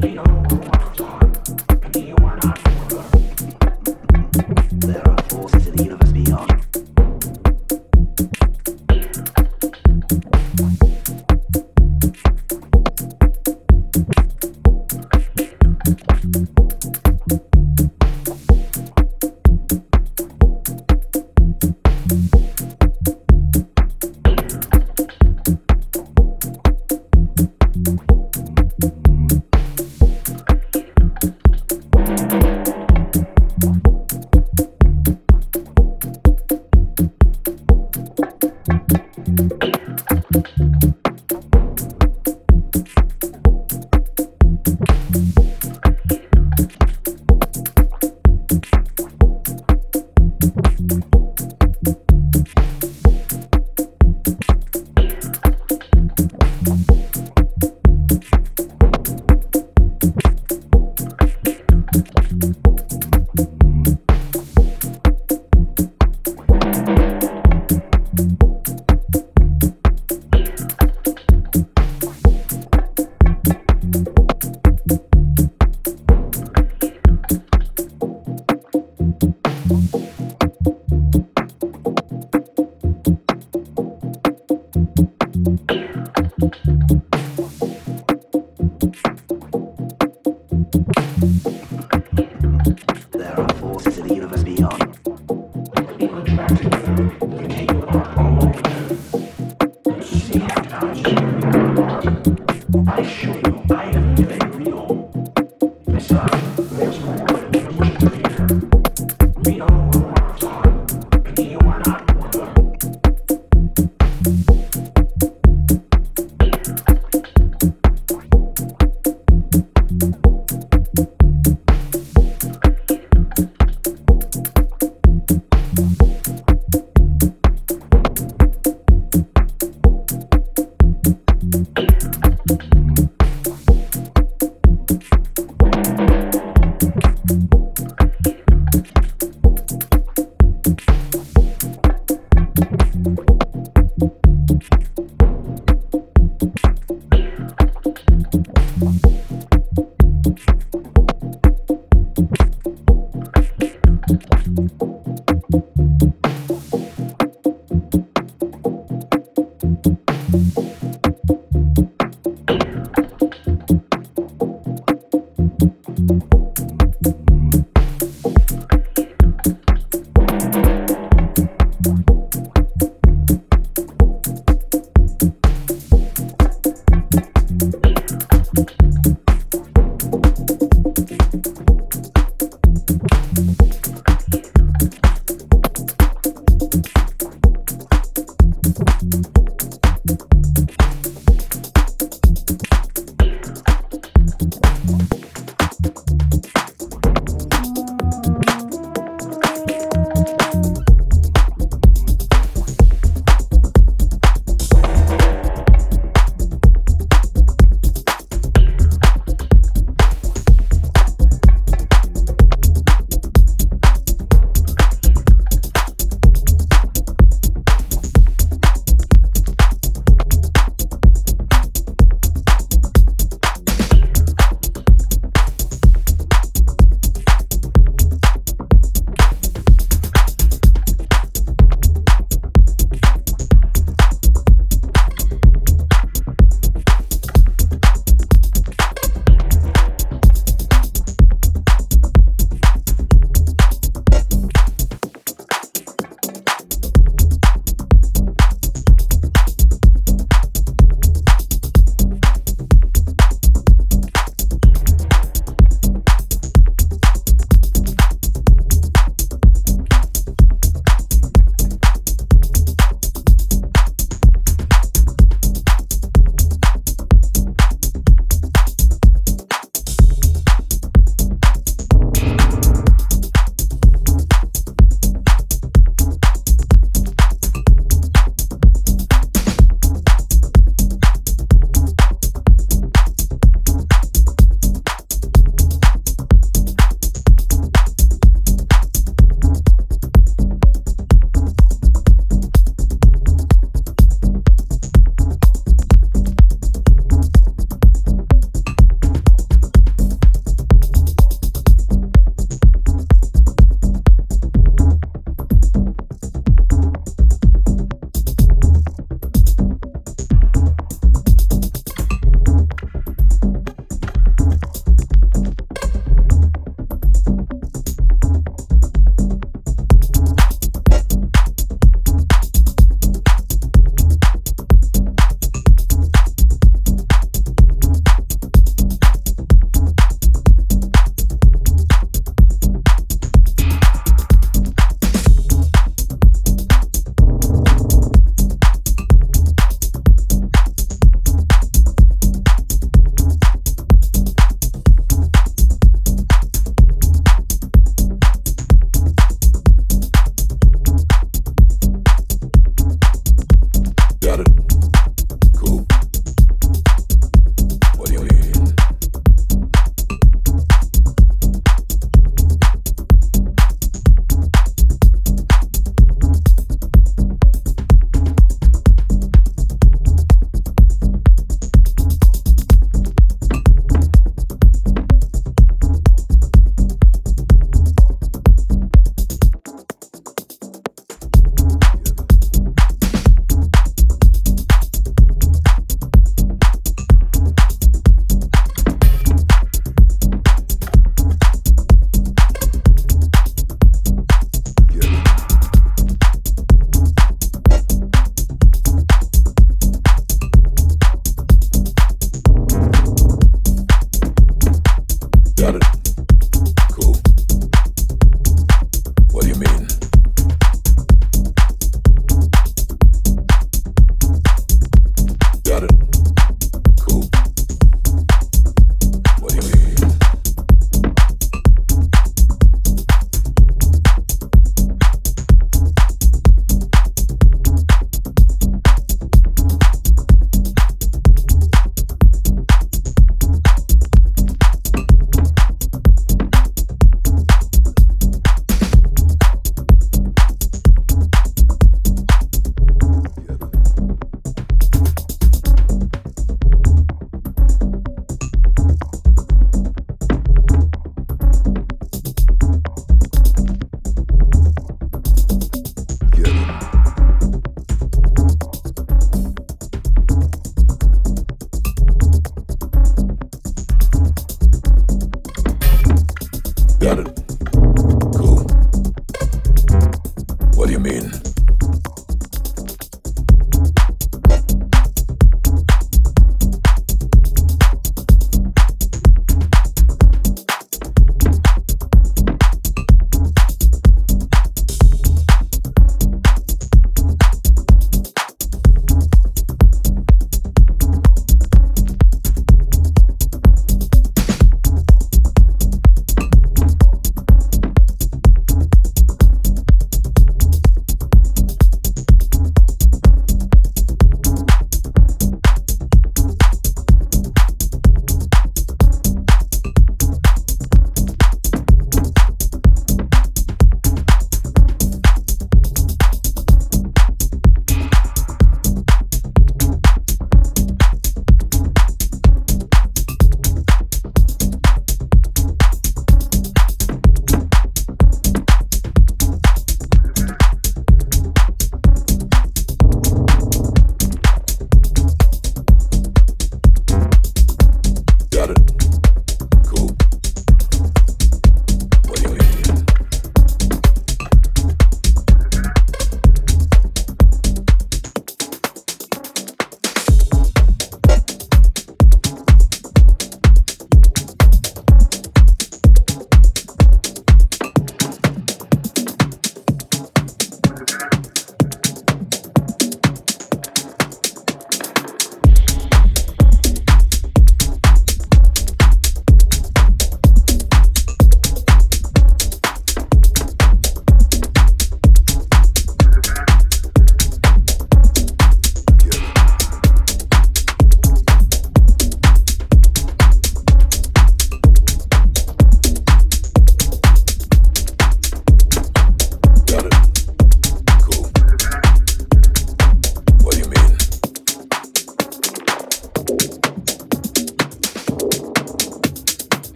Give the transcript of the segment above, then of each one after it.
We don't want to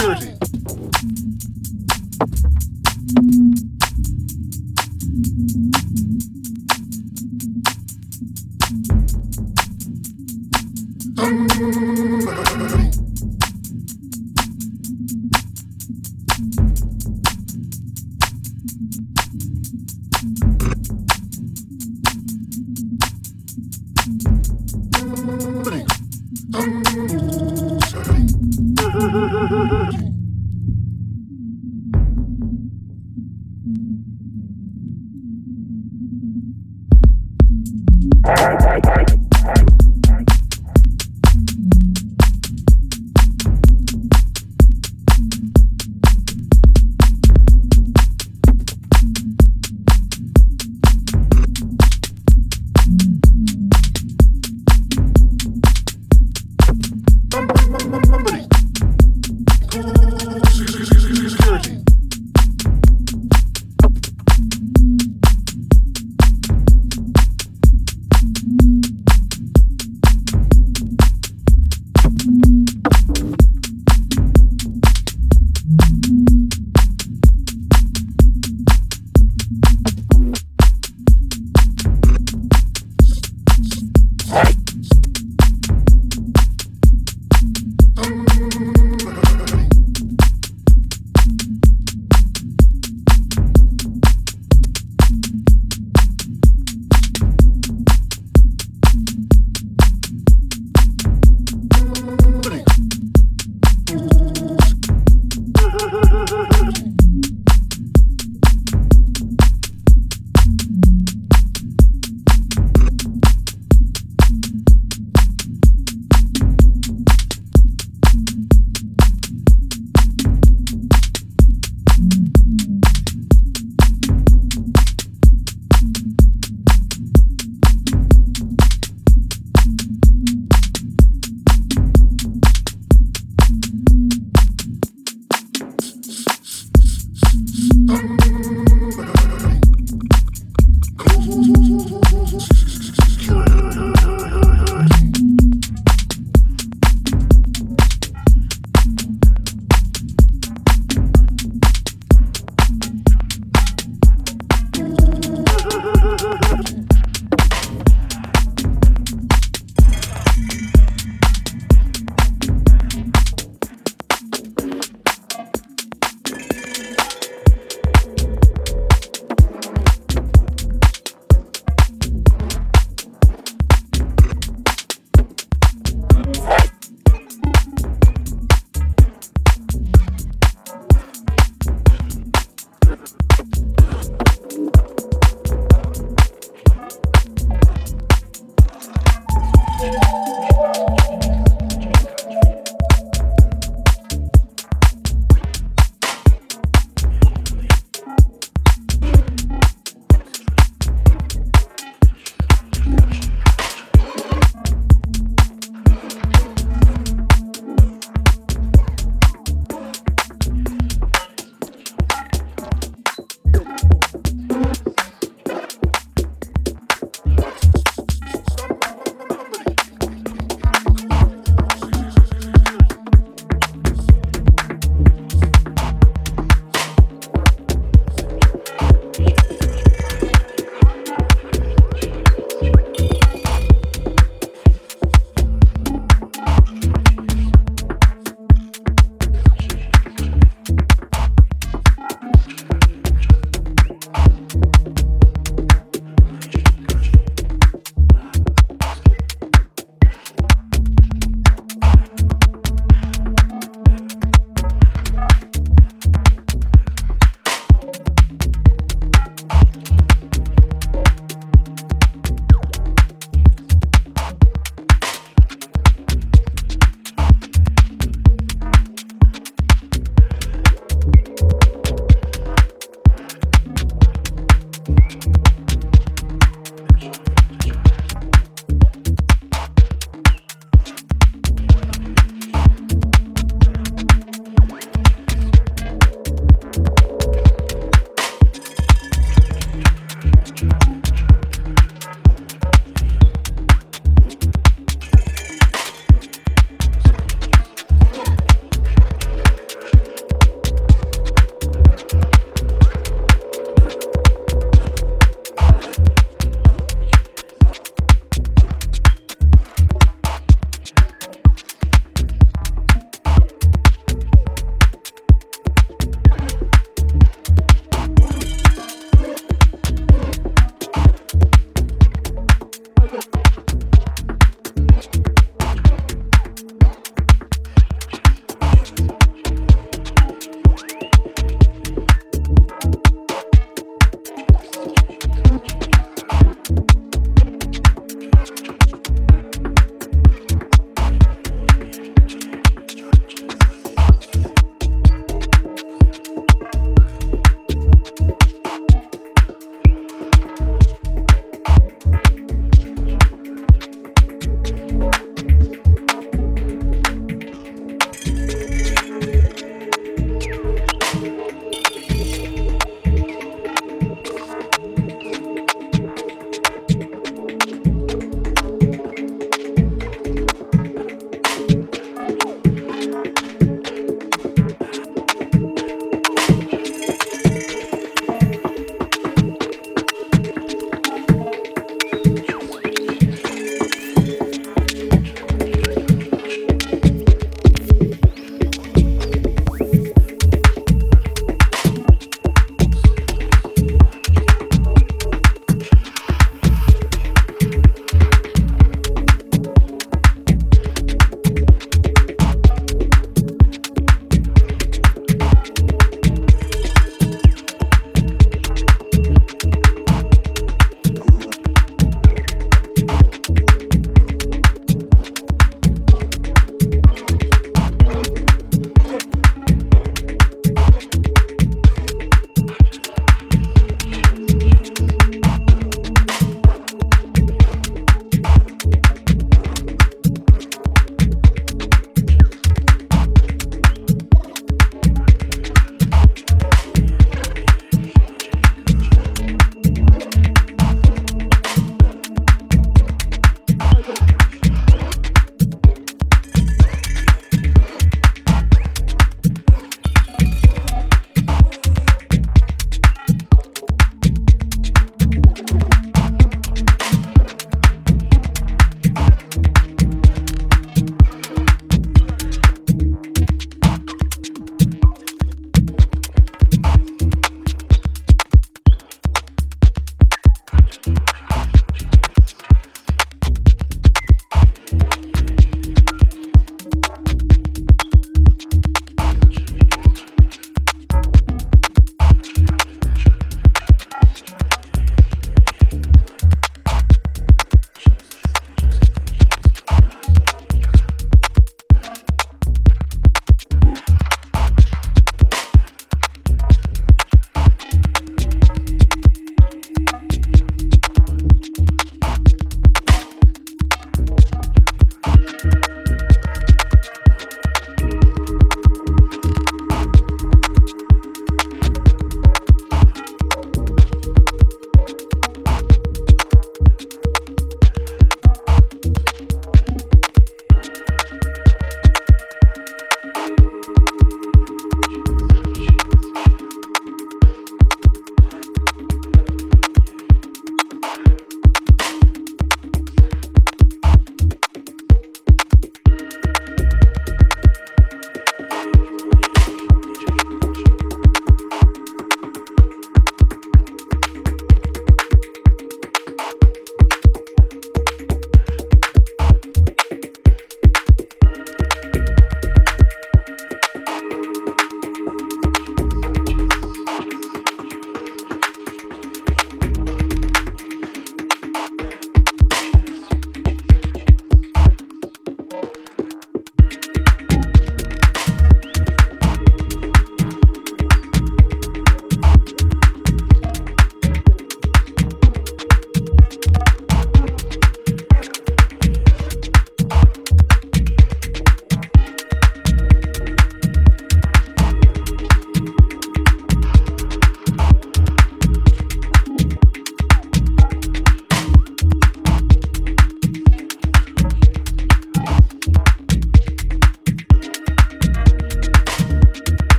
security.